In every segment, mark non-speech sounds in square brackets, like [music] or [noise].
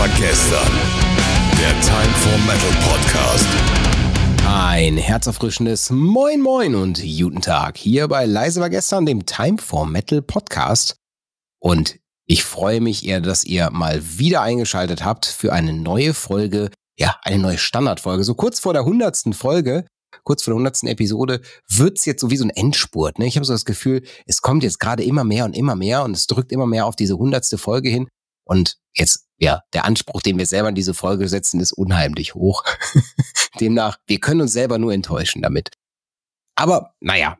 war gestern. Der Time for Metal Podcast. Ein herzerfrischendes Moin Moin und guten Tag hier bei Leise war gestern, dem Time for Metal Podcast. Und ich freue mich eher, dass ihr mal wieder eingeschaltet habt für eine neue Folge, ja, eine neue Standardfolge. So kurz vor der hundertsten Folge, kurz vor der hundertsten Episode, wird's jetzt so wie so ein Endspurt. Ne? Ich habe so das Gefühl, es kommt jetzt gerade immer mehr und immer mehr und es drückt immer mehr auf diese hundertste Folge hin. Und jetzt, ja, der Anspruch, den wir selber in diese Folge setzen, ist unheimlich hoch. [laughs] Demnach, wir können uns selber nur enttäuschen damit. Aber naja,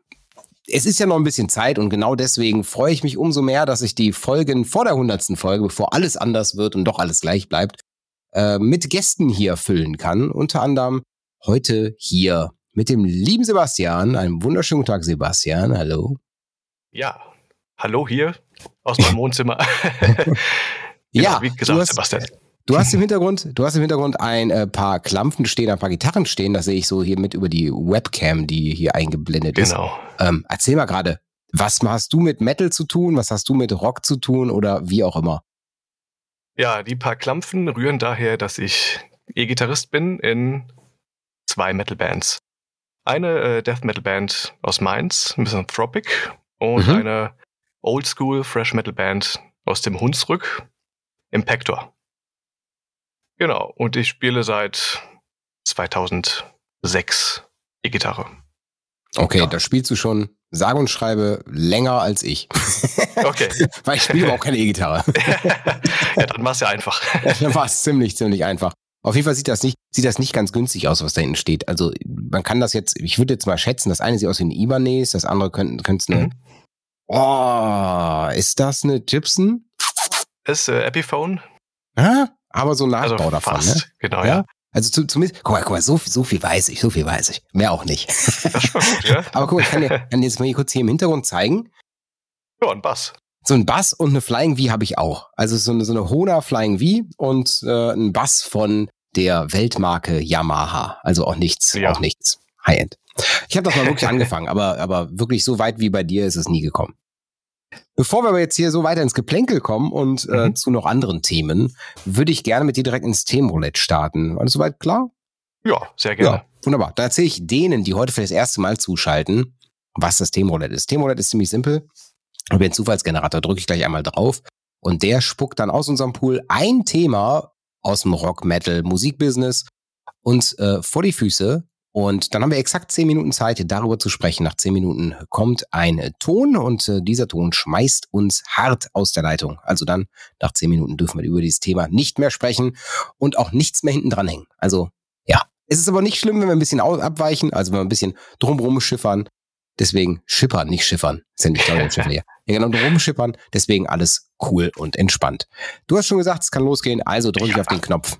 es ist ja noch ein bisschen Zeit und genau deswegen freue ich mich umso mehr, dass ich die Folgen vor der hundertsten Folge, bevor alles anders wird und doch alles gleich bleibt, äh, mit Gästen hier füllen kann. Unter anderem heute hier mit dem lieben Sebastian. Einen wunderschönen Tag, Sebastian. Hallo. Ja, hallo hier aus meinem [laughs] Wohnzimmer. [laughs] Genau, ja, wie gesagt, du hast, Sebastian. Du hast im Hintergrund, du hast im Hintergrund ein äh, paar Klampfen stehen, ein paar Gitarren stehen. Das sehe ich so hier mit über die Webcam, die hier eingeblendet ist. Genau. Ähm, erzähl mal gerade, was hast du mit Metal zu tun? Was hast du mit Rock zu tun oder wie auch immer? Ja, die paar Klampfen rühren daher, dass ich E-Gitarrist bin in zwei Metal-Bands. Eine äh, Death Metal-Band aus Mainz, Misanthropic, und Mhm. eine Oldschool Fresh Metal-Band aus dem Hunsrück, Impactor. Genau, und ich spiele seit 2006 E-Gitarre. Okay, Ja. da spielst du schon sage und schreibe länger als ich. [laughs] Okay, [laughs] Weil ich spiele überhaupt keine E-Gitarre. [laughs] ja, dann war es ja einfach. Dann war es ziemlich, ziemlich einfach. Auf jeden Fall sieht das nicht, sieht das nicht ganz günstig aus, was da hinten steht. Also man kann das jetzt, ich würde jetzt mal schätzen, das eine sieht aus wie ein Ibanez, das andere könnte könnte es eine. Mhm. Oh, ist das eine Gibson? Ist äh, Epiphone, Ja, aber so ein also Nachbau davon, fast, ne? genau, Ja. ja. Also zu, zumindest, guck mal, guck mal, so, so viel weiß ich, so viel weiß ich. Mehr auch nicht. Das ist gut, ja. [laughs] Aber guck mal, ich kann dir, kann dir jetzt mal hier kurz hier im Hintergrund zeigen. Ja, ein Bass. So ein Bass und eine Flying V habe ich auch. Also so eine, so eine Hona Flying V und äh, ein Bass von der Weltmarke Yamaha. Also auch nichts, Ja. auch nichts. High-End. Ich habe das mal wirklich [laughs] angefangen, aber, aber wirklich so weit wie bei dir ist es nie gekommen. Bevor wir aber jetzt hier so weiter ins Geplänkel kommen und äh, Mhm. zu noch anderen Themen, würde ich gerne mit dir direkt ins Themenroulette starten. Alles soweit klar? Ja, sehr gerne. Ja, wunderbar. Da erzähle ich denen, die heute für das erste Mal zuschalten, was das Themenroulette ist. Themenroulette ist ziemlich simpel. Über den Zufallsgenerator drücke ich gleich einmal drauf und der spuckt dann aus unserem Pool ein Thema aus dem Rock, Metal, Musikbusiness uns äh, vor die Füße. Und dann haben wir exakt zehn Minuten Zeit, darüber zu sprechen. Nach zehn Minuten kommt ein Ton und äh, dieser Ton schmeißt uns hart aus der Leitung. Also dann, nach zehn Minuten dürfen wir über dieses Thema nicht mehr sprechen und auch nichts mehr hinten dran hängen. Also ja, es ist aber nicht schlimm, wenn wir ein bisschen abweichen, also wenn wir ein bisschen drumrum schiffern. Deswegen schippern, nicht schiffern. Ist ja nicht toll, hier. [laughs] Ja, genau, drum schippern. Deswegen alles cool und entspannt. Du hast schon gesagt, es kann losgehen, also drücke ich auf den Knopf.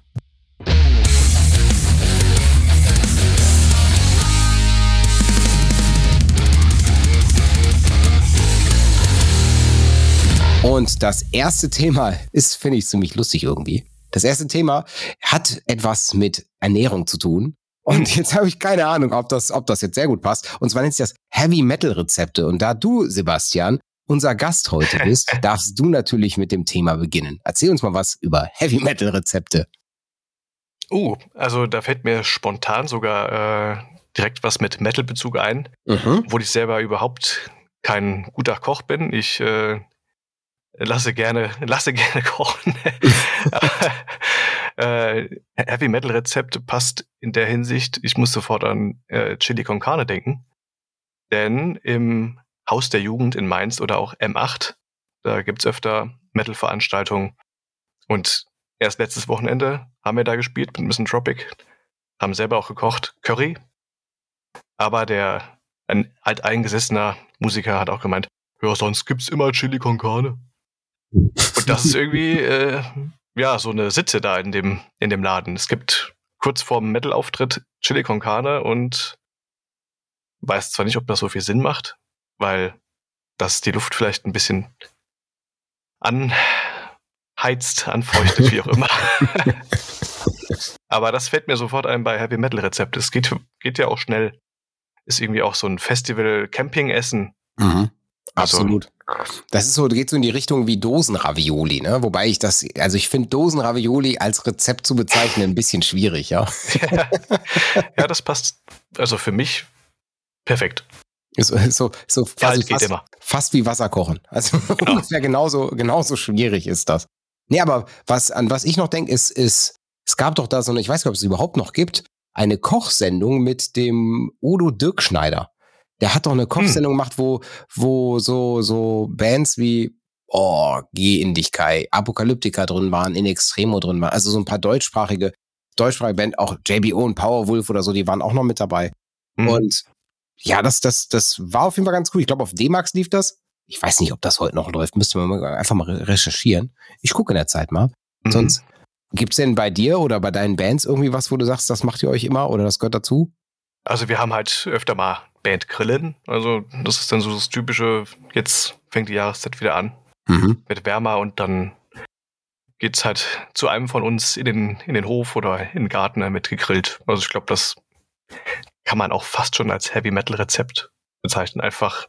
Und das erste Thema ist, finde ich, ziemlich lustig irgendwie. Das erste Thema hat etwas mit Ernährung zu tun. Und jetzt habe ich keine Ahnung, ob das, ob das jetzt sehr gut passt. Und zwar nennt sich das Heavy Metal Rezepte. Und da du, Sebastian, unser Gast heute [laughs] bist, darfst du natürlich mit dem Thema beginnen. Erzähl uns mal was über Heavy Metal Rezepte. Uh, also da fällt mir spontan sogar äh, direkt was mit Metal-Bezug ein, Mhm. obwohl ich selber überhaupt kein guter Koch bin. Ich äh, lasse gerne, lasse gerne [laughs] kochen. [laughs] äh, Heavy Metal Rezept passt in der Hinsicht, ich muss sofort an äh, Chili con Carne denken. Denn im Haus der Jugend in Mainz oder auch M8, da gibt's öfter Metal-Veranstaltungen. Und erst letztes Wochenende haben wir da gespielt mit Miss Tropic, haben selber auch gekocht, Curry. Aber der ein alteingesessener Musiker hat auch gemeint, ja, sonst gibt's immer Chili con Carne. Und das ist irgendwie, äh, ja, so eine Sitze da in dem, in dem Laden. Es gibt kurz vorm Metal-Auftritt Chili con Carne und weiß zwar nicht, ob das so viel Sinn macht, weil das die Luft vielleicht ein bisschen anheizt, anfeuchtet, wie auch immer. [laughs] Aber das fällt mir sofort ein bei Heavy Metal Rezept. Es geht, geht ja auch schnell. Ist irgendwie auch so ein Festival Camping Essen. Mhm. Also Absolut. Das ist so, geht so in die Richtung wie Dosenravioli, ne? Wobei ich das, also ich finde Dosenravioli als Rezept zu bezeichnen ein bisschen schwierig, ja. [laughs] ja, das passt, also für mich perfekt. So, so, so ja, fast, fast, wie Wasser kochen. Also genau. [laughs] ungefähr genauso, genauso schwierig ist das. Nee, aber was, an was ich noch denke, ist, ist, es gab doch da so eine, ich weiß gar nicht, ob es überhaupt noch gibt, eine Kochsendung mit dem Udo Dirkschneider. Der hat doch eine hm. Kochsendung hm. gemacht, wo, wo so, so Bands wie Oh, Geh in dich, Kai, Apokalyptika drin waren, In Extremo drin waren, also so ein paar deutschsprachige, deutschsprachige Band, auch JBO und Powerwolf oder so, die waren auch noch mit dabei. Hm. Und ja, das, das, das war auf jeden Fall ganz cool. Ich glaube, auf D-Max lief das. Ich weiß nicht, ob das heute noch läuft. Müsste man einfach mal recherchieren. Ich gucke in der Zeit mal. Mhm. Sonst gibt's denn bei dir oder bei deinen Bands irgendwie was, wo du sagst, das macht ihr euch immer oder das gehört dazu? Also wir haben halt öfter mal Band Grillen. Also das ist dann so das typische, jetzt fängt die Jahreszeit wieder an. Mhm. Wird wärmer und dann geht's halt zu einem von uns in den, in den Hof oder in den Garten damit gegrillt. Also ich glaube, das kann man auch fast schon als Heavy Metal Rezept bezeichnen. Einfach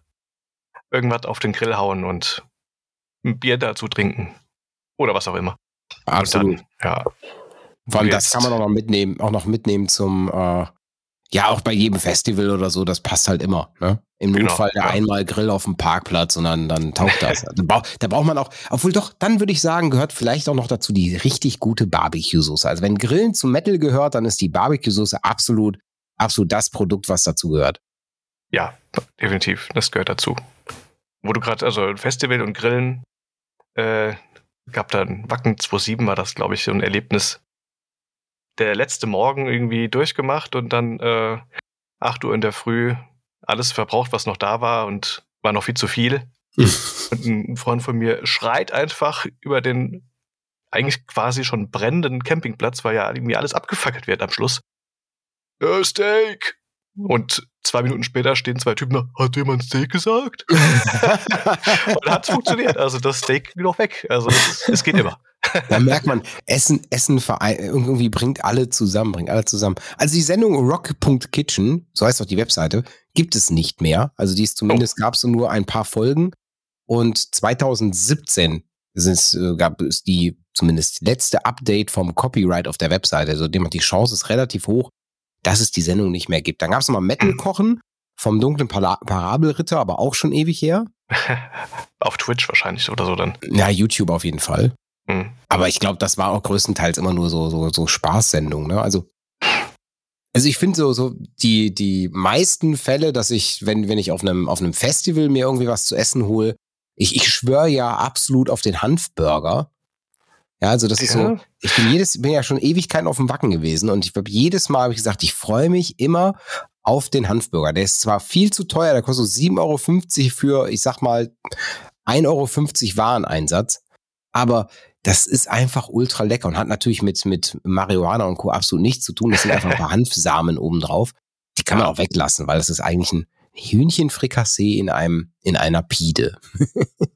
irgendwas auf den Grill hauen und ein Bier dazu trinken. Oder was auch immer. Absolut. Dann, ja. Vor allem das kann man auch noch mitnehmen, auch noch mitnehmen zum, äh, ja, auch bei jedem Festival oder so, das passt halt immer. Ne? Im genau, Notfall der ja. einmal Grill auf dem Parkplatz und dann, dann taucht das. [laughs] da, braucht, da braucht man auch, obwohl doch, dann würde ich sagen, gehört vielleicht auch noch dazu die richtig gute Barbecue-Soße. Also wenn Grillen zum Metal gehört, dann ist die Barbecue-Soße absolut, absolut das Produkt, was dazu gehört. Ja, definitiv, das gehört dazu. Wo du gerade, also Festival und Grillen, äh, gab dann Wacken 27 war das, glaube ich, so ein Erlebnis. Der letzte Morgen irgendwie durchgemacht und dann äh, 8 Uhr in der Früh alles verbraucht, was noch da war und war noch viel zu viel. [laughs] und ein Freund von mir schreit einfach über den eigentlich quasi schon brennenden Campingplatz, weil ja irgendwie alles abgefackelt wird am Schluss. Ja, Steak! Und zwei Minuten später stehen zwei Typen da, hat jemand Steak gesagt? [laughs] und hat es funktioniert. Also das Steak geht auch weg. Also es, es geht immer. [laughs] Da merkt man, Essen, Essen irgendwie bringt alle zusammen, bringt alle zusammen. Also die Sendung rock.kitchen, so heißt auch die Webseite, gibt es nicht mehr. Also die ist zumindest, oh. gab es nur ein paar Folgen. Und 2017 ist, äh, gab es die zumindest letzte Update vom Copyright auf der Webseite. Also die Chance ist relativ hoch, dass es die Sendung nicht mehr gibt. Dann gab es nochmal Metal kochen vom dunklen Para Parabelritter, aber auch schon ewig her. [laughs] auf Twitch wahrscheinlich oder so dann. Ja, YouTube auf jeden Fall. Mhm. Aber ich glaube, das war auch größtenteils immer nur so, so, so Spaßsendung, ne? Also, also ich finde so, so die, die meisten Fälle, dass ich, wenn, wenn ich auf einem, auf einem Festival mir irgendwie was zu essen hole, ich, ich schwöre ja absolut auf den Hanfburger. Ja, also das ist so, ich bin jedes, bin ja schon Ewigkeiten auf dem Wacken gewesen und ich habe jedes Mal habe ich gesagt, ich freue mich immer auf den Hanfburger. Der ist zwar viel zu teuer, der kostet so 7,50 Euro für, ich sag mal, 1,50 Euro Wareneinsatz, aber das ist einfach ultra lecker und hat natürlich mit, mit Marihuana und Co. absolut nichts zu tun. Das sind einfach ein paar [laughs] Hanfsamen obendrauf. Die kann man auch weglassen, weil das ist eigentlich ein Hühnchenfrikassee in einem, in einer Pide.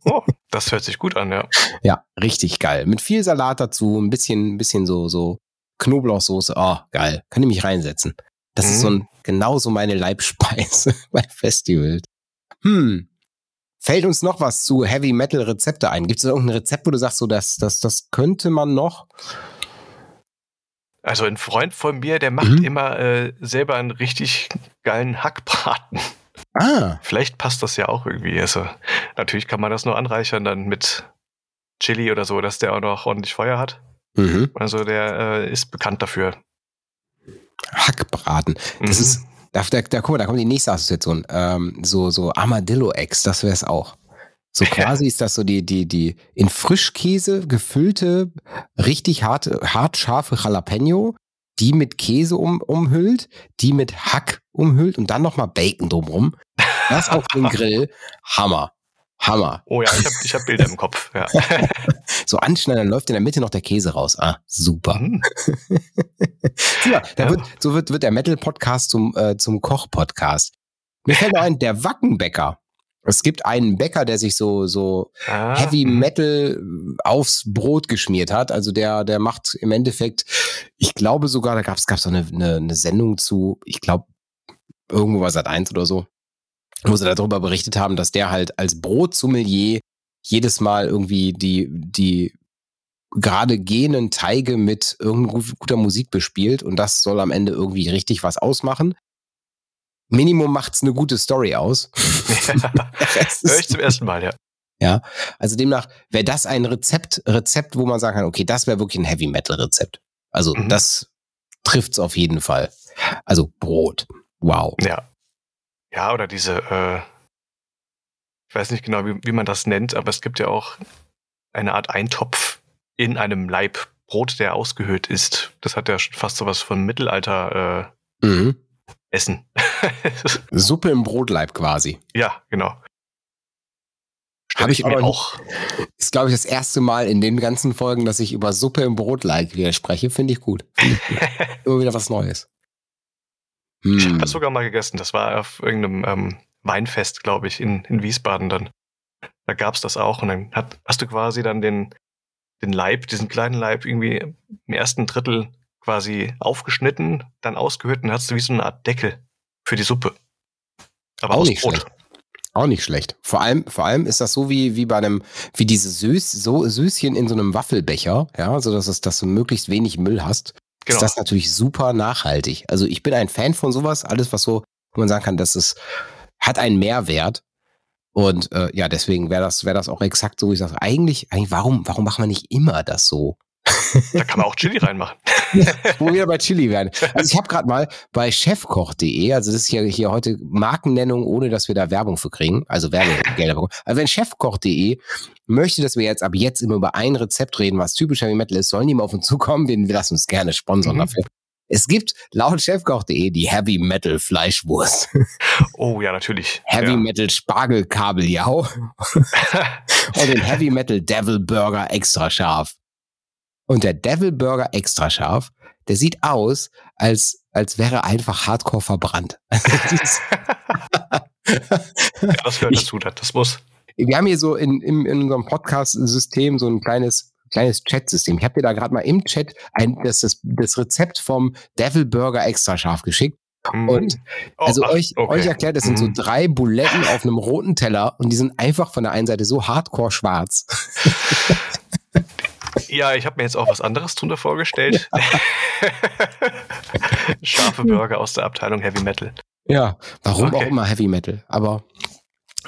oh, das hört sich gut an, ja. Ja, richtig geil. Mit viel Salat dazu, ein bisschen, ein bisschen so, so Knoblauchsoße. Oh, geil. Kann ich mich reinsetzen. Das mhm. ist so ein, genauso meine Leibspeise [laughs] bei Festivals. Hm. Fällt uns noch was zu Heavy Metal Rezepte ein? Gibt es irgendein Rezept, wo du sagst, so, das, das, das könnte man noch? Also ein Freund von mir, der macht mhm. immer äh, selber einen richtig geilen Hackbraten. Ah. Vielleicht passt das ja auch irgendwie. Also natürlich kann man das nur anreichern dann mit Chili oder so, dass der auch noch ordentlich Feuer hat. Mhm. Also der äh, ist bekannt dafür. Hackbraten. Das mhm. ist, da, da, da, guck mal, da kommt die nächste Assoziation. Ähm, so, so Armadillo-Eggs, das wäre es auch. So [laughs] quasi ja. ist das so die, die, die in Frischkäse gefüllte, richtig harte, hart scharfe Jalapeno, die mit Käse um, umhüllt, die mit Hack umhüllt und dann nochmal Bacon drumrum. Das auf dem Grill. Hammer. Hammer. Oh ja, ich habe ich hab Bilder im Kopf. Ja. [laughs] so anschneiden, dann läuft in der Mitte noch der Käse raus. Ah, super. Mhm. [laughs] ja, ja. Wird, so wird, wird der Metal-Podcast zum, äh, zum Koch-Podcast. Mir fällt noch ein, der Wackenbäcker. Es gibt einen Bäcker, der sich so, so ah, Heavy mhm. Metal aufs Brot geschmiert hat. Also der, der macht im Endeffekt, ich glaube sogar, da gab es so eine, eine, eine Sendung zu, ich glaube, irgendwo war Sat 1 oder so. Wo sie darüber berichtet haben, dass der halt als Brotsommelier jedes Mal irgendwie die, die gerade gehenden Teige mit irgendeiner guter Musik bespielt und das soll am Ende irgendwie richtig was ausmachen. Minimum macht's eine gute Story aus. [laughs] Ja, Hör ich zum ersten Mal, ja. Ja, also demnach wäre das ein Rezept, Rezept, wo man sagen kann, okay, das wäre wirklich ein Heavy Metal Rezept. Also Mhm. das trifft's auf jeden Fall. Also Brot. Wow. Ja. Ja, oder diese, äh, ich weiß nicht genau, wie, wie man das nennt, aber es gibt ja auch eine Art Eintopf in einem Laib Brot, der ausgehöhlt ist. Das hat ja fast sowas von Mittelalter äh, Mhm. Essen. [laughs] Suppe im Brotleib quasi. ja, genau. Stell Hab ich mir aber auch. Ist, glaube ich, das erste Mal in den ganzen Folgen, dass ich über Suppe im Brotleib wieder spreche. Finde ich gut. Finde ich gut. [laughs] Immer wieder was Neues. Ich Hm. habe das sogar mal gegessen. Das war auf irgendeinem ähm, Weinfest, glaube ich, in, in Wiesbaden dann. Da gab's das auch. Und dann hat, hast du quasi dann den, den Leib, diesen kleinen Leib, irgendwie im ersten Drittel quasi aufgeschnitten, dann ausgehöhlt und hast du wie so eine Art Deckel für die Suppe. Aber Auch aus nicht Brot. schlecht. Auch nicht schlecht. Vor allem, vor allem ist das so wie, wie bei einem, wie diese Süß, so Süßchen in so einem Waffelbecher, ja, so dass es, dass du möglichst wenig Müll hast. Genau. Ist das natürlich super nachhaltig. Also ich bin ein Fan von sowas, alles was so, wo man sagen kann, das ist, hat einen Mehrwert. Und äh, ja, deswegen wäre das, wäre das auch exakt so, wie ich sage, eigentlich, eigentlich, warum, warum machen wir nicht immer das so? Da kann man auch Chili reinmachen. [laughs] [laughs] Wo wir bei Chili werden. Also ich habe gerade mal bei chefkoch.de, also das ist hier, hier heute Markennennung, ohne dass wir da Werbung für kriegen, also Werbegelder bekommen. Also wenn chefkoch.de möchte, dass wir jetzt ab jetzt immer über ein Rezept reden, was typisch Heavy Metal ist, sollen die mal auf uns zukommen, wir lassen uns gerne sponsern Mhm. dafür. Es gibt laut chefkoch.de die Heavy Metal Fleischwurst, [laughs] Oh ja, natürlich. Heavy ja. Metal Spargelkabeljau [laughs] und den Heavy Metal Devil Burger extra scharf. Und der Devil Burger extra scharf, der sieht aus, als, als wäre einfach hardcore verbrannt. [laughs] Also ja, das gehört dazu. Das, das muss. Wir haben hier so in, in, in unserem Podcast-System so ein kleines, kleines Chat-System. Ich habe dir da gerade mal im Chat ein, das, das, das Rezept vom Devil Burger extra scharf geschickt. Mhm. Und Oh, also euch, okay. euch erklärt, das sind so Mhm. drei Buletten auf einem roten Teller und die sind einfach von der einen Seite so hardcore schwarz. [laughs] Ja, ich habe mir jetzt auch was anderes drunter vorgestellt. [laughs] Scharfe Burger aus der Abteilung Heavy Metal. Ja, warum Okay. auch immer Heavy Metal. Aber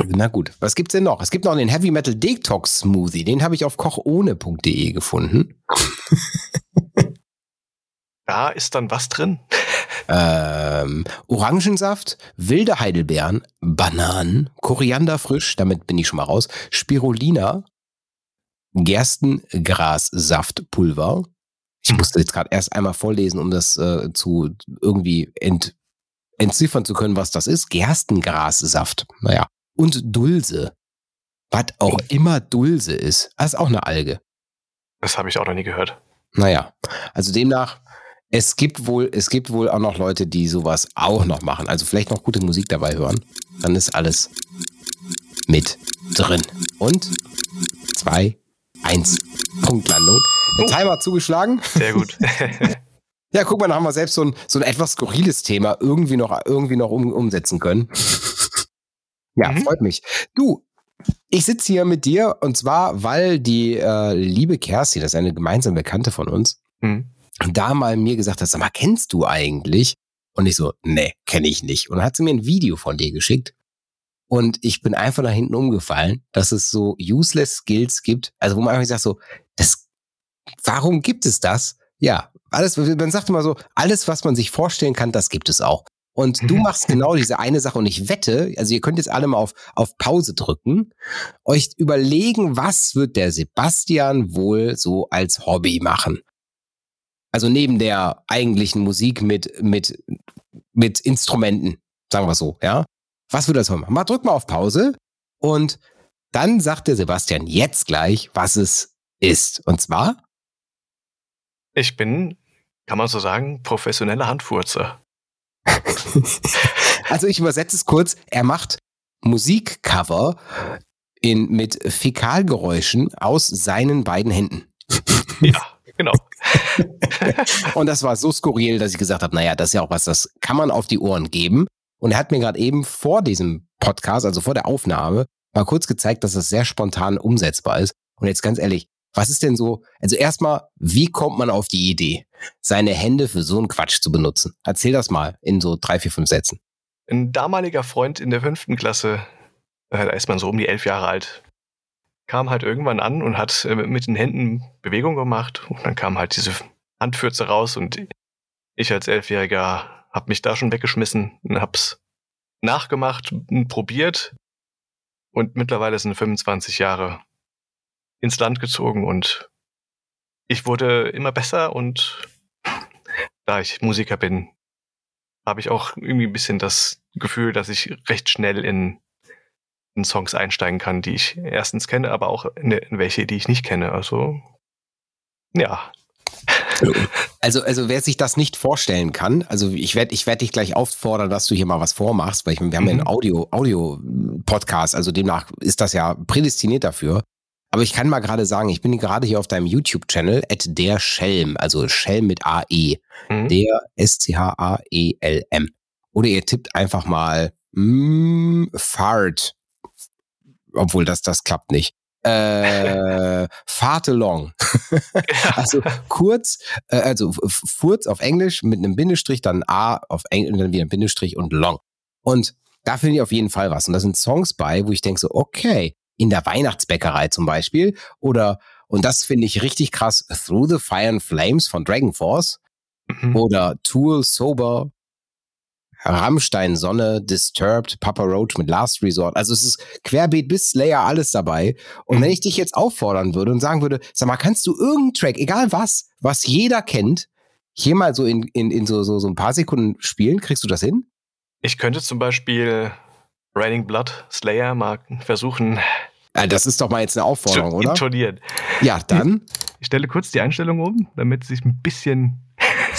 na gut, was gibt's denn noch? Es gibt noch den Heavy Metal Detox Smoothie. Den habe ich auf kochohne.de gefunden. [laughs] Da ist dann was drin. Ähm, Orangensaft, wilde Heidelbeeren, Bananen, Koriander frisch, damit bin ich schon mal raus, Spirulina, Gerstengrassaftpulver. Ich musste jetzt gerade erst einmal vorlesen, um das äh, zu irgendwie ent, entziffern zu können, was das ist. Gerstengrassaft. Naja. Und Dulse. Was auch immer Dulse ist. Das ist auch eine Alge. Das habe ich auch noch nie gehört. Naja, also demnach, es gibt wohl, es gibt wohl auch noch Leute, die sowas auch noch machen. Also vielleicht noch gute Musik dabei hören. Dann ist alles mit drin. Und zwei, eins, Punktlandung. Der Oh. Timer zugeschlagen. Sehr gut. [laughs] Ja, guck mal, da haben wir selbst so ein, so ein etwas skurriles Thema irgendwie noch, irgendwie noch um, umsetzen können. ja, Mhm. freut mich. Du, ich sitze hier mit dir und zwar, weil die äh, liebe Kerstin, das ist eine gemeinsame Bekannte von uns, Hm. da mal mir gesagt hat, sag mal, kennst du eigentlich? Und ich so, nee, kenne ich nicht. Und dann hat sie mir ein Video von dir geschickt. Und ich bin einfach nach hinten umgefallen, dass es so useless Skills gibt. Also wo man einfach sagt so, das, warum gibt es das? Ja, alles, man sagt immer so, alles, was man sich vorstellen kann, das gibt es auch. Und du [laughs] machst genau diese eine Sache und ich wette, also ihr könnt jetzt alle mal auf, auf Pause drücken, euch überlegen, was wird der Sebastian wohl so als Hobby machen? Also neben der eigentlichen Musik mit, mit, mit Instrumenten, sagen wir so, ja. Was würde das machen? Mal drück mal auf Pause und dann sagt der Sebastian jetzt gleich, was es ist. Und zwar, Ich bin, kann man so sagen, professioneller Handfurzer. [laughs] also ich übersetze es kurz, er macht Musikcover in, mit Fäkalgeräuschen aus seinen beiden Händen. [laughs] Ja, genau. [laughs] Und das war so skurril, dass ich gesagt habe, naja, das ist ja auch was, das kann man auf die Ohren geben. Und er hat mir gerade eben vor diesem Podcast, also vor der Aufnahme, mal kurz gezeigt, dass das sehr spontan umsetzbar ist. Und jetzt ganz ehrlich, was ist denn so, also erstmal, wie kommt man auf die Idee, seine Hände für so einen Quatsch zu benutzen? Erzähl das mal in so drei, vier, fünf Sätzen. Ein damaliger Freund in der fünften Klasse, äh, da ist man so um die elf Jahre alt, kam halt irgendwann an und hat äh, mit den Händen Bewegung gemacht und dann kam halt diese Handfürze raus und ich als Elfjähriger hab mich da schon weggeschmissen und hab's nachgemacht, probiert und mittlerweile sind 25 Jahre ins Land gezogen und ich wurde immer besser und da ich Musiker bin, habe ich auch irgendwie ein bisschen das Gefühl, dass ich recht schnell in, in Songs einsteigen kann, die ich erstens kenne, aber auch in, in welche, die ich nicht kenne. Also ja, [laughs] also, also wer sich das nicht vorstellen kann, also ich werde ich werd dich gleich auffordern, dass du hier mal was vormachst, weil ich, wir haben mhm. ja einen Audio, Audio-Podcast, also demnach ist das ja prädestiniert dafür. Aber ich kann mal gerade sagen, ich bin gerade hier auf deinem YouTube-Channel, at der Schelm, also Schelm mit AE, mhm. der S-C-H-A-E-L-M. Oder ihr tippt einfach mal mm, Fart, obwohl das, das klappt nicht äh, Fart along. also kurz, äh, also Furz auf Englisch mit einem Bindestrich, dann A auf Englisch und dann wieder ein Bindestrich und long. Und da finde ich auf jeden Fall was. Und da sind Songs bei, wo ich denke so, okay, in der Weihnachtsbäckerei zum Beispiel oder und das finde ich richtig krass, Through the Fire and Flames von Dragon Force mhm. oder Tool Sober Rammstein, Sonne, Disturbed, Papa Roach mit Last Resort. Also es ist querbeet bis Slayer alles dabei. Und wenn mhm. ich dich jetzt auffordern würde und sagen würde, sag mal, kannst du irgendeinen Track, egal was, was jeder kennt, hier mal so in, in, in so, so, so ein paar Sekunden spielen, kriegst du das hin? Ich könnte zum Beispiel Raining Blood, Slayer mal versuchen. Ja, das ist doch mal jetzt eine Aufforderung, oder? Intonieren. Ja, dann. Ich stelle kurz die Einstellung um, damit es sich ein bisschen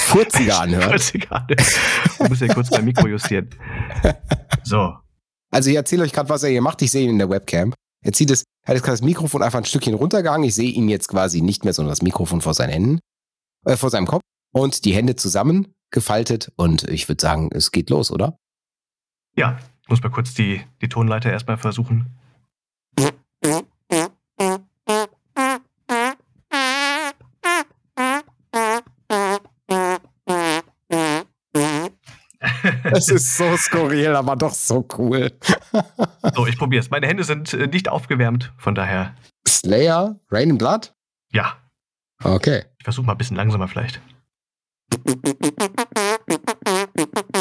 furziger [laughs] anhört. Furziger anhört. Ich muss ja kurz mein Mikro justieren. [laughs] So. Also ich erzähle euch gerade, was er hier macht. Ich sehe ihn in der Webcam. Er zieht es, er hat jetzt gerade das Mikrofon einfach ein Stückchen runtergegangen. Ich sehe ihn jetzt quasi nicht mehr, sondern das Mikrofon vor seinen Händen, äh, vor seinem Kopf und die Hände zusammengefaltet. Und ich würde sagen, es geht los, oder? Ja, muss mal kurz die, die Tonleiter erstmal versuchen. Es ist so skurril, aber doch so cool. so, ich probier's. Meine Hände sind äh, nicht aufgewärmt, von daher. Slayer, Rain in Blood? Ja. Okay. Ich versuche mal ein bisschen langsamer vielleicht. [laughs]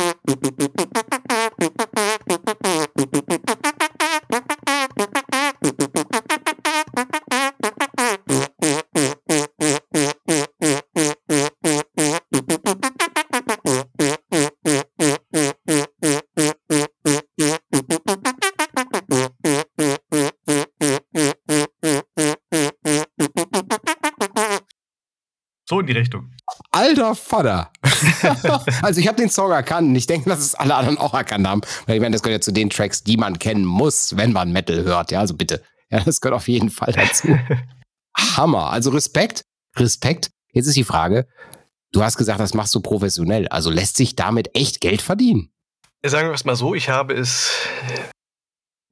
die Richtung. Alter Vater. [laughs] also ich habe den Song erkannt und ich denke, dass es alle anderen auch erkannt haben. Weil ich meine, das gehört ja zu den Tracks, die man kennen muss, wenn man Metal hört. Ja, also bitte. Ja, das gehört auf jeden Fall dazu. [laughs] Hammer. Also Respekt, Respekt. Jetzt ist die Frage, du hast gesagt, das machst du professionell. Also lässt sich damit echt Geld verdienen? Sagen wir es mal so, ich habe es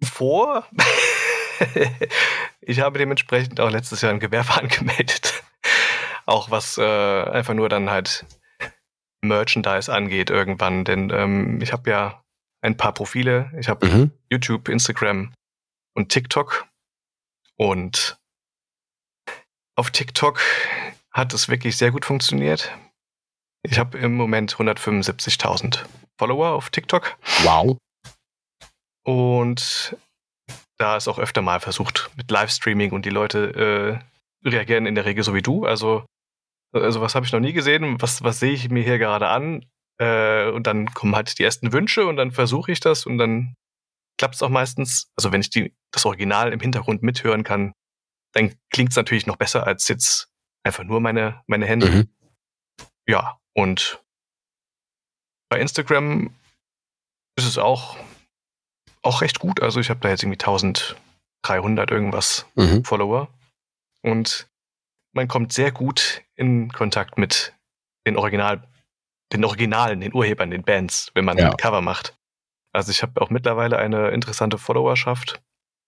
vor. [laughs] ich habe dementsprechend auch letztes Jahr ein Gewerbe angemeldet. Auch was äh, einfach nur dann halt Merchandise angeht irgendwann. Denn ähm, ich habe ja ein paar Profile. Ich habe mhm. YouTube, Instagram und TikTok. Und auf TikTok hat es wirklich sehr gut funktioniert. Ich habe im Moment 175.000 Follower auf TikTok. Wow. Und da ist auch öfter mal versucht mit Livestreaming und die Leute äh, reagieren in der Regel so wie du. Also also was habe ich noch nie gesehen, was, was sehe ich mir hier gerade an? Äh, und dann kommen halt die ersten Wünsche und dann versuche ich das und dann klappt es auch meistens. Also wenn ich die, das Original im Hintergrund mithören kann, dann klingt es natürlich noch besser als jetzt einfach nur meine, meine Hände. Mhm. Ja, und bei Instagram ist es auch, auch recht gut. Also ich habe da jetzt irgendwie 1300 irgendwas mhm. Follower. Und man kommt sehr gut in Kontakt mit den Original, den Originalen, den Urhebern, den Bands, wenn man ja. ein Cover macht. Also ich habe auch mittlerweile eine interessante Followerschaft.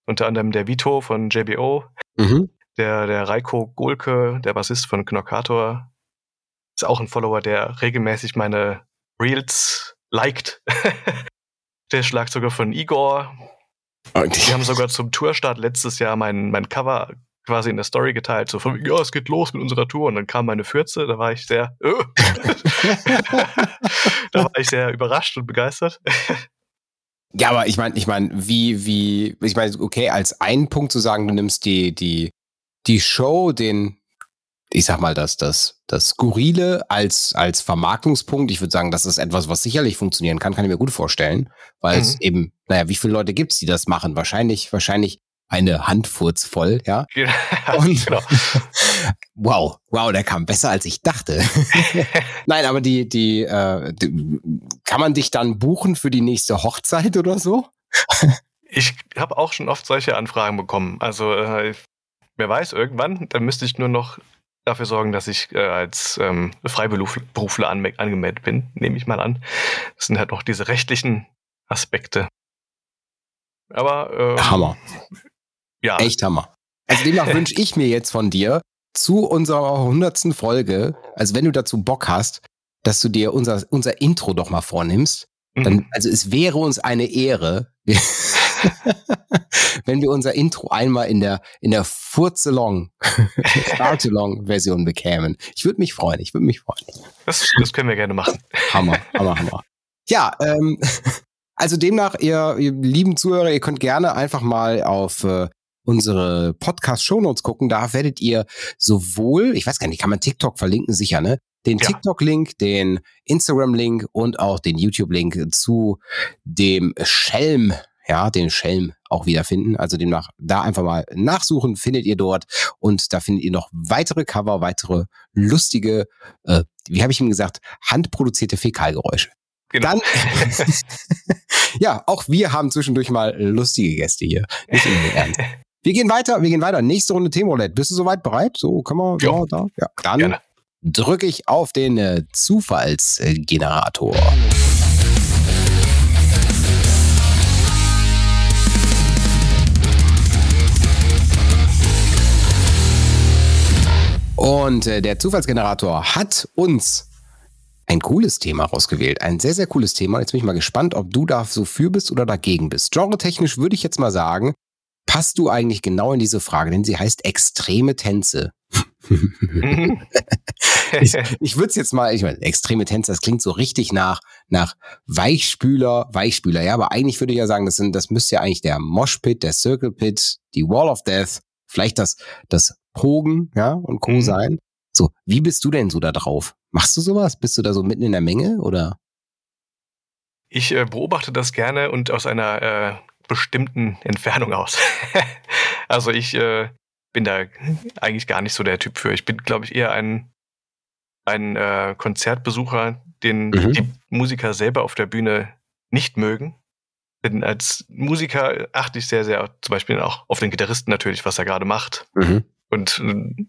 Unter anderem der Vito von JBO, Mhm. der, der Reiko Golke, der Bassist von Knockator, ist auch ein Follower, der regelmäßig meine Reels liked. [laughs] der Schlagzeuger von Igor. Die haben sogar [laughs] zum Tourstart letztes Jahr mein, mein Cover quasi in der Story geteilt, so von, ja, es geht los mit unserer Tour. Und dann kam meine Fürze, da war ich sehr, äh. [laughs] da war ich sehr überrascht und begeistert. Ja, aber ich meine, ich meine, wie, wie, ich meine, okay, als einen Punkt zu sagen, du nimmst die, die, die Show, den, ich sag mal, das, das, das Skurrile als, als Vermarktungspunkt. Ich würde sagen, das ist etwas, was sicherlich funktionieren kann, kann ich mir gut vorstellen. Weil Mhm. es eben, naja, wie viele Leute gibt's, die das machen? Wahrscheinlich, wahrscheinlich eine Handfurz voll, [laughs] ja. Und- genau. [laughs] Wow, wow, der kam besser als ich dachte. [laughs] Nein, aber die, die, äh, die, kann man dich dann buchen für die nächste Hochzeit oder so? Ich habe auch schon oft solche Anfragen bekommen. Also, äh, wer weiß, irgendwann, dann müsste ich nur noch dafür sorgen, dass ich äh, als ähm, Freiberufler anme- angemeldet bin, nehme ich mal an. Das sind halt noch diese rechtlichen Aspekte. Aber äh, Hammer. Ja, Echt Hammer. Also demnach wünsche ich mir jetzt von dir zu unserer hundertsten Folge, also wenn du dazu Bock hast, dass du dir unser, unser Intro doch mal vornimmst. Dann, mhm. also es wäre uns eine Ehre, [laughs] wenn wir unser Intro einmal in der, in der Furzelong, [laughs] Startelong-Version bekämen. Ich würde mich freuen, ich würde mich freuen. das, das können wir gerne machen. Hammer, Hammer, Hammer. Ja, ähm, [laughs] also demnach, ihr, ihr lieben Zuhörer, ihr könnt gerne einfach mal auf äh, unsere Podcast-Shownotes gucken. Da werdet ihr sowohl, ich weiß gar nicht, kann man TikTok verlinken, sicher, ne? Den Ja. TikTok-Link, den Instagram-Link und auch den YouTube-Link zu dem Schelm, ja, den Schelm auch wiederfinden. Also demnach da einfach mal nachsuchen, findet ihr dort. Und da findet ihr noch weitere Cover, weitere lustige, äh, wie habe ich ihm gesagt, handproduzierte Fäkalgeräusche. Genau. Dann, [laughs] ja, auch wir haben zwischendurch mal lustige Gäste hier. Nicht immer ernst. [laughs] Wir gehen weiter, wir gehen weiter. Nächste Runde Themenroulette. Bist du soweit bereit? So, können wir, Ja. da, ja. Dann Gerne. drücke ich auf den äh, Zufallsgenerator. Und äh, der Zufallsgenerator hat uns ein cooles Thema rausgewählt. Ein sehr, sehr cooles Thema. Jetzt bin ich mal gespannt, ob du da so für bist oder dagegen bist. Genre-technisch würde ich jetzt mal sagen, passt du eigentlich genau in diese Frage, denn sie heißt extreme Tänze. [laughs] Ich, ich würde es jetzt mal, ich meine, extreme Tänze, das klingt so richtig nach, nach Weichspüler, Weichspüler. Ja, aber eigentlich würde ich ja sagen, das sind, das müsste ja eigentlich der Moshpit, der Circle Pit, die Wall of Death, vielleicht das, das Pogen, ja, und Co. Mhm. sein. So, wie bist du denn so da drauf? Machst du sowas? Bist du da so mitten in der Menge oder? Ich äh, beobachte das gerne und aus einer äh, bestimmten Entfernung aus. [laughs] also ich äh, bin da eigentlich gar nicht so der Typ für. Ich bin, glaube ich, eher ein, ein äh, Konzertbesucher, den Mhm. die Musiker selber auf der Bühne nicht mögen. Denn als Musiker achte ich sehr, sehr zum Beispiel auch auf den Gitarristen natürlich, was er gerade macht. Mhm. Und äh,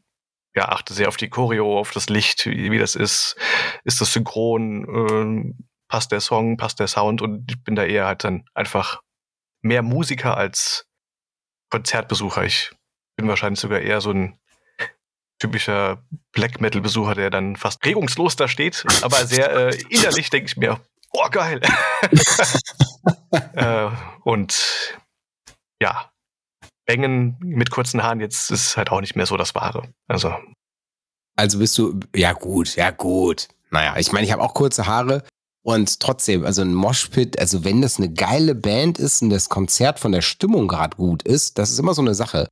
ja, achte sehr auf die Choreo, auf das Licht, wie, wie das ist. Ist das synchron? Ähm, passt der Song, passt der Sound? Und ich bin da eher halt dann einfach mehr Musiker als Konzertbesucher. Ich bin wahrscheinlich sogar eher so ein typischer Black Metal Besucher, der dann fast regungslos da steht, aber sehr äh, innerlich denke ich mir, oh geil. [laughs] äh, und ja, Bängen mit kurzen Haaren jetzt ist halt auch nicht mehr so das Wahre. Also Also bist du, ja gut, ja gut. Naja, ich meine, ich habe auch kurze Haare und trotzdem, also ein Moshpit, also wenn das eine geile Band ist und das Konzert von der Stimmung gerade gut ist, das ist immer so eine Sache.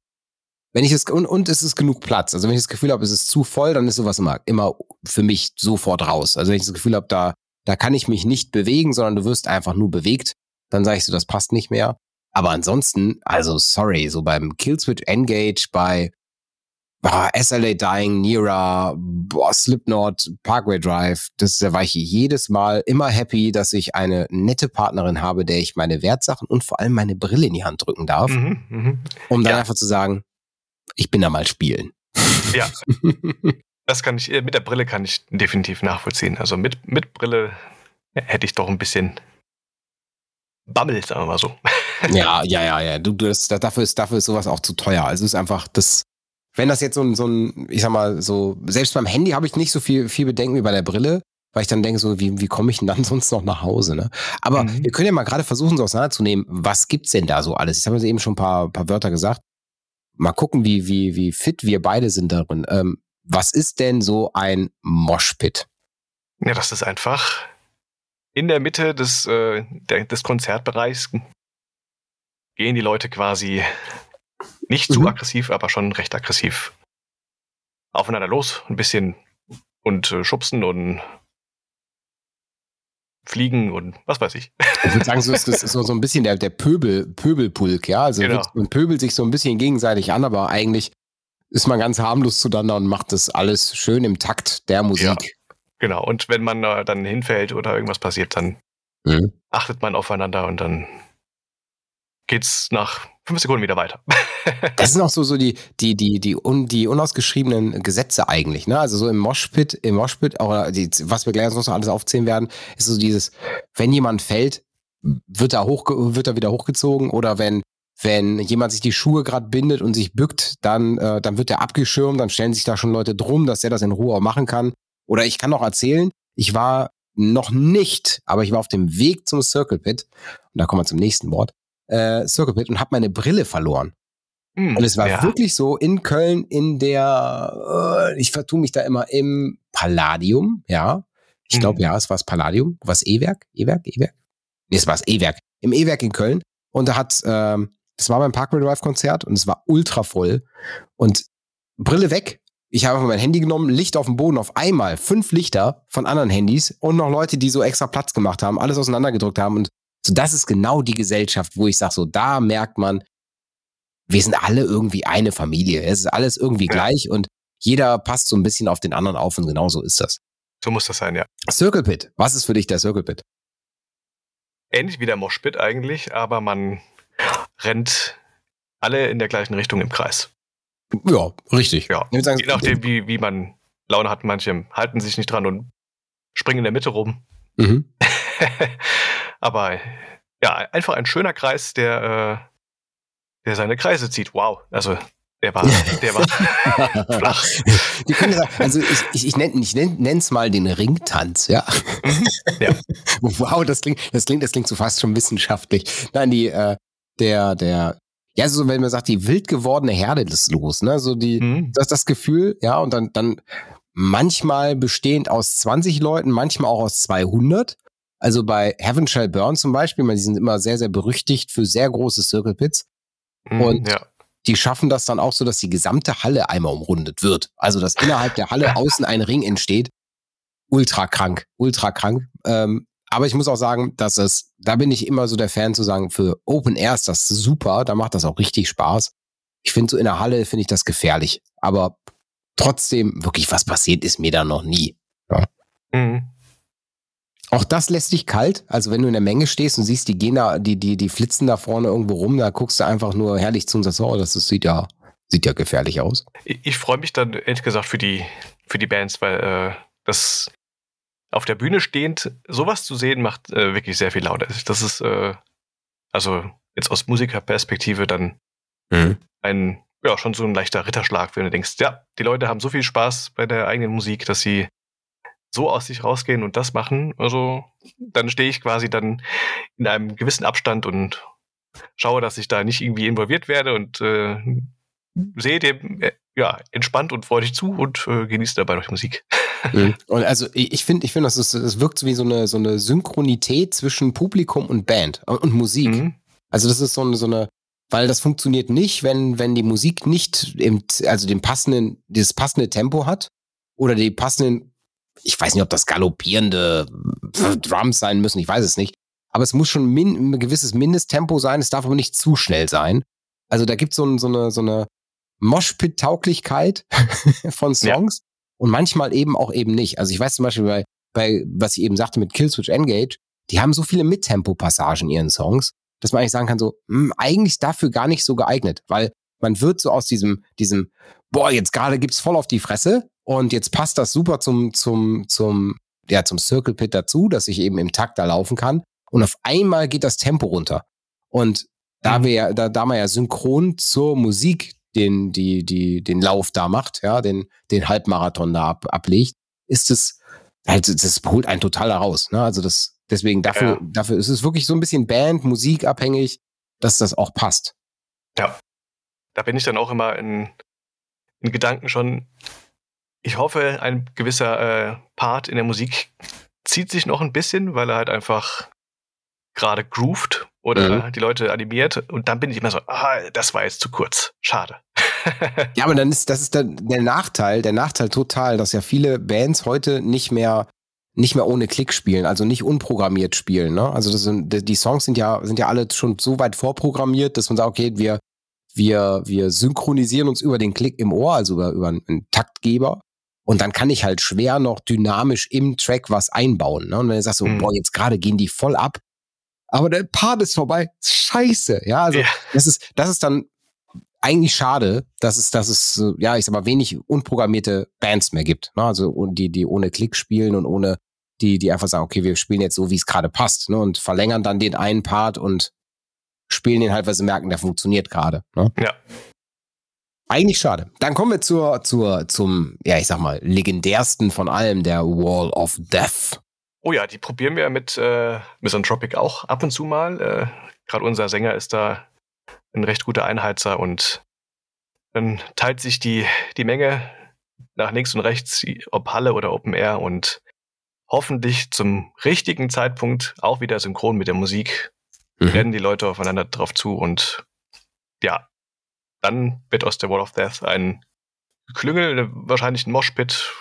Wenn ich es, und, und es ist genug Platz. Also wenn ich das Gefühl habe, es ist zu voll, dann ist sowas immer, immer für mich sofort raus. Also wenn ich das Gefühl habe, da, da kann ich mich nicht bewegen, sondern du wirst einfach nur bewegt, dann sage ich so, das passt nicht mehr. Aber ansonsten, also sorry, so beim Killswitch Engage, bei ah, SLA Dying, Nira, boah, Slipknot, Parkway Drive, das da war ich jedes Mal immer happy, dass ich eine nette Partnerin habe, der ich meine Wertsachen und vor allem meine Brille in die Hand drücken darf, mhm, mhm. um dann ja. einfach zu sagen, ich bin da mal spielen. ja, [laughs] das kann ich, äh, mit der Brille kann ich definitiv nachvollziehen. Also mit, mit Brille hätte ich doch ein bisschen Bammel, sagen wir mal so. ja, ja, ja, ja. Du, du das, dafür, ist, dafür ist sowas auch zu teuer. Also es ist einfach das, wenn das jetzt so ein, so ein, ich sag mal, so, selbst beim Handy habe ich nicht so viel, viel Bedenken wie bei der Brille, weil ich dann denke, so, wie, wie komme ich denn dann [laughs] sonst noch nach Hause? Ne? Aber mhm. wir können ja mal gerade versuchen, so auseinanderzunehmen, was gibt's denn da so alles? Ich habe eben schon ein paar, paar Wörter gesagt. Mal gucken, wie, wie, wie fit wir beide sind darin. Ähm, was ist denn so ein Moshpit? Ja, das ist einfach in der Mitte des, äh, der, des Konzertbereichs gehen die Leute quasi nicht zu mhm. aggressiv, aber schon recht aggressiv aufeinander los, ein bisschen und äh, schubsen und fliegen und was weiß ich. Ich würde sagen, so ist das so, so ein bisschen der, der Pöbel, Pöbelpulk, ja. Also genau. man pöbelt sich so ein bisschen gegenseitig an, aber eigentlich ist man ganz harmlos zueinander und macht das alles schön im Takt der Musik. Ja, genau. Und wenn man äh, dann hinfällt oder irgendwas passiert, dann mhm. achtet man aufeinander und dann geht's nach fünf Sekunden wieder weiter. [laughs] das sind auch so, so die, die, die, die, un, die unausgeschriebenen Gesetze eigentlich, ne? Also so im Moshpit, im Moshpit, auch die, was wir gleich noch alles aufzählen werden, ist so dieses, wenn jemand fällt, wird er hoch, wird er wieder hochgezogen oder wenn, wenn jemand sich die Schuhe gerade bindet und sich bückt, dann, äh, dann wird er abgeschirmt, dann stellen sich da schon Leute drum, dass er das in Ruhe auch machen kann. Oder ich kann noch erzählen, ich war noch nicht, aber ich war auf dem Weg zum Circle Pit, und da kommen wir zum nächsten Wort, äh, Circle Pit und habe meine Brille verloren. Mm, und es war ja. wirklich so in Köln in der, äh, ich vertue mich da immer im Palladium, ja. Ich glaube, mm. ja, es war das Palladium. Was E-Werk? E-Werk? E-Werk? Nee, es war das E-Werk. Im E-Werk in Köln. Und da hat, ähm, das war beim Parkway Drive Konzert und es war ultra voll. Und Brille weg. Ich habe mein Handy genommen, Licht auf dem Boden, auf einmal fünf Lichter von anderen Handys und noch Leute, die so extra Platz gemacht haben, alles auseinandergedrückt haben und so, das ist genau die Gesellschaft, wo ich sage, so, da merkt man, wir sind alle irgendwie eine Familie. Es ist alles irgendwie gleich und jeder passt so ein bisschen auf den anderen auf und genau so ist das. So muss das sein, ja. Circle Pit. Was ist für dich der Circle Pit? Ähnlich wie der Moshpit eigentlich, aber man rennt alle in der gleichen Richtung im Kreis. Ja, richtig. Ja. Sagen, Je nachdem, wie, wie man Laune hat, manche halten sich nicht dran und springen in der Mitte rum. Mhm. [laughs] Aber ja, einfach ein schöner Kreis, der, äh, der seine Kreise zieht. Wow. Also der war, [laughs] der war [laughs] flach. Die können sagen, also ich, ich, ich nenne ich nenn, es mal den Ringtanz, ja. Mhm. ja. [laughs] Wow, das klingt, das klingt, das klingt so fast schon wissenschaftlich. Nein, die, äh, der, der, ja, so wenn man sagt, die wild gewordene Herde ist los, ne? So die, mhm. das das Gefühl, ja, und dann, dann manchmal bestehend aus 20 Leuten, manchmal auch aus 200. Also bei Heaven Shall Burn zum Beispiel, die sind immer sehr, sehr berüchtigt für sehr große Circle Pits. Mm, und ja. die schaffen das dann auch so, dass die gesamte Halle einmal umrundet wird. Also, dass innerhalb der Halle [laughs] außen ein Ring entsteht. Ultra krank, ultra krank. Ähm, aber ich muss auch sagen, dass es, da bin ich immer so der Fan zu sagen, für Open Air ist das super, da macht das auch richtig Spaß. Ich finde so in der Halle finde ich das gefährlich. Aber trotzdem, wirklich was passiert ist mir da noch nie. Ja. Mhm. Auch das lässt dich kalt. Also wenn du in der Menge stehst und siehst, die gehen da, die, die, die flitzen da vorne irgendwo rum, da guckst du einfach nur herrlich zu und sagst, oh, das sieht ja, sieht ja gefährlich aus. Ich, ich freue mich dann ehrlich gesagt für die, für die Bands, weil äh, das auf der Bühne stehend sowas zu sehen macht äh, wirklich sehr viel Laune. Das ist äh, also jetzt aus Musikerperspektive dann mhm. ein ja schon so ein leichter Ritterschlag, wenn du denkst, ja, die Leute haben so viel Spaß bei der eigenen Musik, dass sie so aus sich rausgehen und das machen. Also dann stehe ich quasi dann in einem gewissen Abstand und schaue, dass ich da nicht irgendwie involviert werde und äh, sehe dem äh, ja entspannt und freudig zu und äh, genieße dabei noch die Musik. Mhm. [laughs] Und also ich finde, ich finde, das, das wirkt wie so eine so eine Synchronität zwischen Publikum und Band und, und Musik. Mhm. Also das ist so eine, so eine weil das funktioniert nicht, wenn, wenn die Musik nicht im, also den passenden, dieses passende Tempo hat oder die passenden ich weiß nicht, ob das galoppierende Drums sein müssen, ich weiß es nicht. Aber es muss schon min, ein gewisses Mindesttempo sein, es darf aber nicht zu schnell sein. Also da gibt so es so eine, so eine Moshpit-Tauglichkeit [laughs] von Songs ja. und manchmal eben auch eben nicht. Also ich weiß zum Beispiel bei, bei was ich eben sagte mit Killswitch Engage, die haben so viele Mittempo-Passagen in ihren Songs, dass man eigentlich sagen kann, so, mh, hm, eigentlich dafür gar nicht so geeignet, weil man wird so aus diesem, diesem, boah, jetzt gerade gibt's voll auf die Fresse und jetzt passt das super zum, zum, zum, ja, zum Circle Pit dazu, dass ich eben im Takt da laufen kann. und auf einmal geht das Tempo runter. Und da Mhm. wir, da, da man ja synchron zur Musik den, die, die, den Lauf da macht, ja, den, den Halbmarathon da ab, ablegt, ist es, halt, das holt einen total heraus, ne? Also das, deswegen dafür, Ja. dafür ist es wirklich so ein bisschen Band, Musik abhängig, dass das auch passt. Da bin ich dann auch immer in, in Gedanken schon. Ich hoffe, ein gewisser äh, Part in der Musik zieht sich noch ein bisschen, weil er halt einfach gerade grooved oder die Leute animiert. Und dann bin ich immer so, ah, das war jetzt zu kurz. Schade. [laughs] Ja, aber dann ist, das ist dann der Nachteil, der Nachteil total, dass ja viele Bands heute nicht mehr, nicht mehr ohne Klick spielen, also nicht unprogrammiert spielen, ne? Also sind, die Songs sind ja, sind ja alle schon so weit vorprogrammiert, dass man sagt, okay, wir, wir, wir synchronisieren uns über den Klick im Ohr, also über, über einen Taktgeber. Und dann kann ich halt schwer noch dynamisch im Track was einbauen. Ne? Und wenn du sagst so, Mhm. boah, jetzt gerade gehen die voll ab, aber der Part ist vorbei. Scheiße. Ja, also Ja. das ist, das ist dann eigentlich schade, dass es, dass es, äh, ja, ich sag mal, wenig unprogrammierte Bands mehr gibt. Ne? Also und die, die ohne Klick spielen und ohne, die, die einfach sagen, okay, wir spielen jetzt so, wie es gerade passt, ne? Und verlängern dann den einen Part und spielen den halt, weil sie merken, der funktioniert gerade. Ne? Ja. Eigentlich schade. Dann kommen wir zur, zur, zum, ja, ich sag mal, legendärsten von allem, der Wall of Death. Oh ja, die probieren wir mit äh, Misanthropic auch ab und zu mal. Äh, Gerade unser Sänger ist da ein recht guter Einheizer und dann teilt sich die, die Menge nach links und rechts, ob Halle oder Open Air und hoffentlich zum richtigen Zeitpunkt auch wieder synchron mit der Musik Mhm. rennen die Leute aufeinander drauf zu und ja, dann wird aus der Wall of Death ein Klüngel, wahrscheinlich ein Moshpit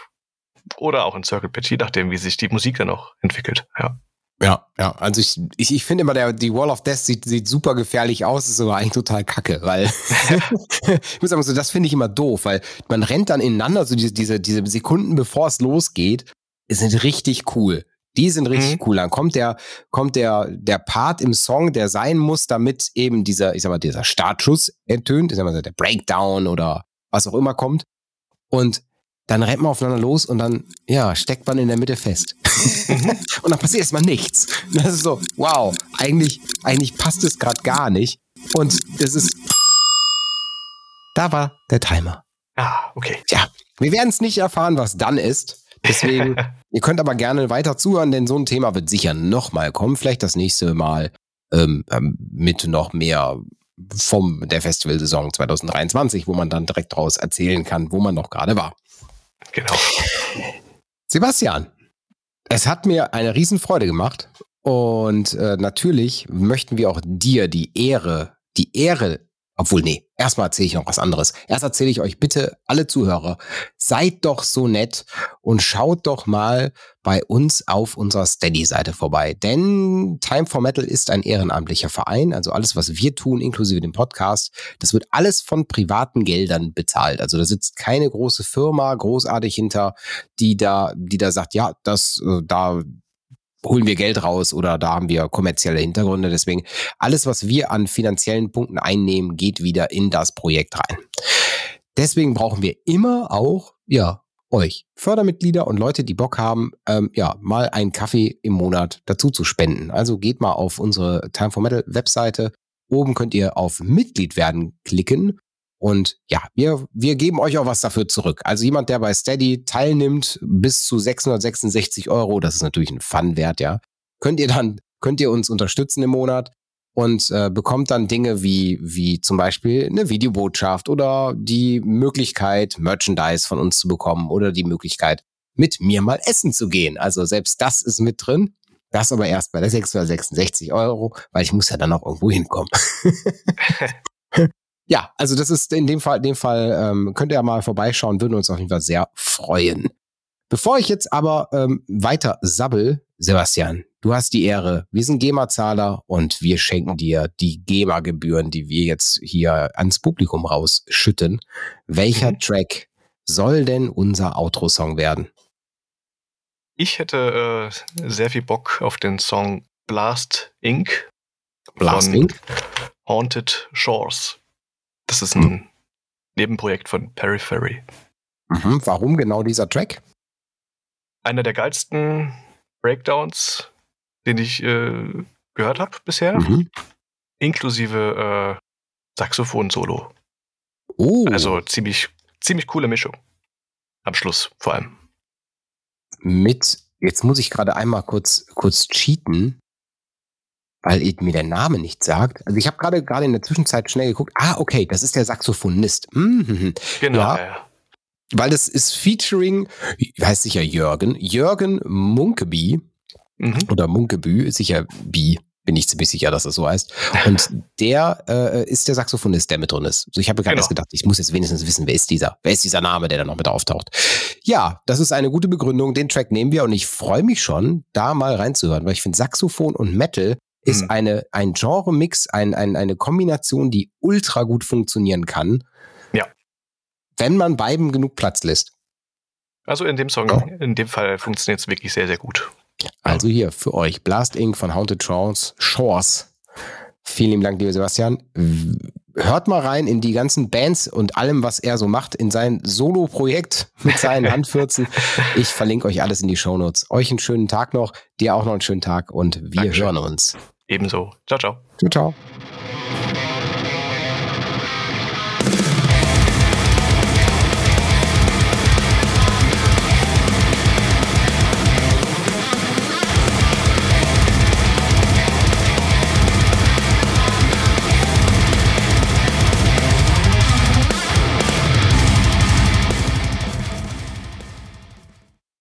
oder auch ein Circle Pit, je nachdem, wie sich die Musik dann auch entwickelt. Ja. Ja, ja, also ich, ich, ich finde immer, der, die Wall of Death sieht, sieht super gefährlich aus, ist aber eigentlich total kacke, weil [laughs] ich muss sagen, so, das finde ich immer doof, weil man rennt dann ineinander, so diese, diese, diese Sekunden, bevor es losgeht, sind richtig cool. Die sind richtig Mhm. cool. Dann kommt der, kommt der, der Part im Song, der sein muss, damit eben dieser, ich sag mal, dieser Startschuss ertönt, ich sag mal, der Breakdown oder was auch immer kommt. Und dann rennt man aufeinander los und dann, ja, steckt man in der Mitte fest. [laughs] und dann passiert erstmal nichts. Und das ist so, wow, eigentlich, eigentlich passt es gerade gar nicht. Und das ist, da war der Timer. Ah, okay. Tja, wir werden es nicht erfahren, was dann ist. Deswegen, [laughs] ihr könnt aber gerne weiter zuhören, denn so ein Thema wird sicher nochmal kommen. Vielleicht das nächste Mal ähm, ähm, mit noch mehr vom der Festivalsaison 2023, wo man dann direkt daraus erzählen kann, wo man noch gerade war. Genau. Sebastian, es hat mir eine Riesenfreude gemacht und äh, natürlich möchten wir auch dir die Ehre, die Ehre, obwohl nee, erstmal erzähle ich noch was anderes. Erst erzähle ich euch bitte, alle Zuhörer, seid doch so nett und schaut doch mal bei uns auf unserer Steady-Seite vorbei. Denn Time for Metal ist ein ehrenamtlicher Verein. Also alles, was wir tun, inklusive dem Podcast, das wird alles von privaten Geldern bezahlt. Also da sitzt keine große Firma großartig hinter, die da, die da sagt, ja, das, äh, da holen wir Geld raus oder da haben wir kommerzielle Hintergründe. Deswegen alles, was wir an finanziellen Punkten einnehmen, geht wieder in das Projekt rein. Deswegen brauchen wir immer auch, ja, euch, Fördermitglieder und Leute, die Bock haben, ähm, ja, mal einen Kaffee im Monat dazu zu spenden. Also geht mal auf unsere Time for Metal Webseite. Oben könnt ihr auf Mitglied werden klicken. Und ja, wir, wir geben euch auch was dafür zurück. Also jemand, der bei Steady teilnimmt, bis zu 666 Euro, das ist natürlich ein Fun-Wert, ja, könnt ihr dann, könnt ihr uns unterstützen im Monat und äh, bekommt dann Dinge wie, wie zum Beispiel eine Videobotschaft oder die Möglichkeit, Merchandise von uns zu bekommen oder die Möglichkeit, mit mir mal essen zu gehen. Also selbst das ist mit drin. Das aber erst bei der 666 Euro, weil ich muss ja dann auch irgendwo hinkommen. [laughs] [laughs] ja, also das ist in dem Fall, in dem Fall ähm, könnt ihr ja mal vorbeischauen, würden uns auf jeden Fall sehr freuen. Bevor ich jetzt aber ähm, weiter sabbel, Sebastian, du hast die Ehre. Wir sind GEMA-Zahler und wir schenken dir die GEMA-Gebühren, die wir jetzt hier ans Publikum rausschütten. Welcher Mhm. Track soll denn unser Outro-Song werden? Ich hätte äh, sehr viel Bock auf den Song Blast Inc. Blast von Inc? Haunted Shores. Das ist ein Nebenprojekt von Periphery. Mhm. Warum genau dieser Track? Einer der geilsten Breakdowns, den ich äh, gehört habe bisher, Mhm. inklusive äh, Saxophon-Solo. Oh, Also ziemlich, ziemlich coole Mischung. Am Schluss vor allem. mit, jetzt muss ich gerade einmal kurz, kurz cheaten, weil mir der Name nicht sagt. Also ich habe gerade gerade in der Zwischenzeit schnell geguckt. Ah, okay, das ist der Saxophonist. Mhm. Genau. Ja. Weil das ist featuring, heißt sicher Jürgen, Jürgen Munkeby Mhm. oder Munkebü, sicher Bi, bin ich ziemlich sicher, dass das so heißt. Und der äh, ist der Saxophonist, der mit drin ist. So, ich habe gerade Genau. erst gedacht, ich muss jetzt wenigstens wissen, wer ist dieser? Wer ist dieser Name, der da noch mit auftaucht? Ja, das ist eine gute Begründung. Den Track nehmen wir und ich freue mich schon, da mal reinzuhören, weil ich finde, Saxophon und Metal ist Mhm. eine, ein Genre-Mix, ein, ein, eine Kombination, die ultra gut funktionieren kann. Ja. Wenn man beiden genug Platz lässt. Also in dem Song, Ja. in dem Fall funktioniert es wirklich sehr, sehr gut. Also hier für euch Blast Inc. von Haunted Shores. Shores. Vielen lieben Dank, lieber Sebastian. Hört mal rein in die ganzen Bands und allem, was er so macht, in sein Solo-Projekt [laughs] mit seinen Handfürzen. Ich verlinke euch alles in die Shownotes. Euch einen schönen Tag noch, dir auch noch einen schönen Tag und wir Dankeschön. hören uns. Ebenso. Ciao, ciao. Ciao, ciao.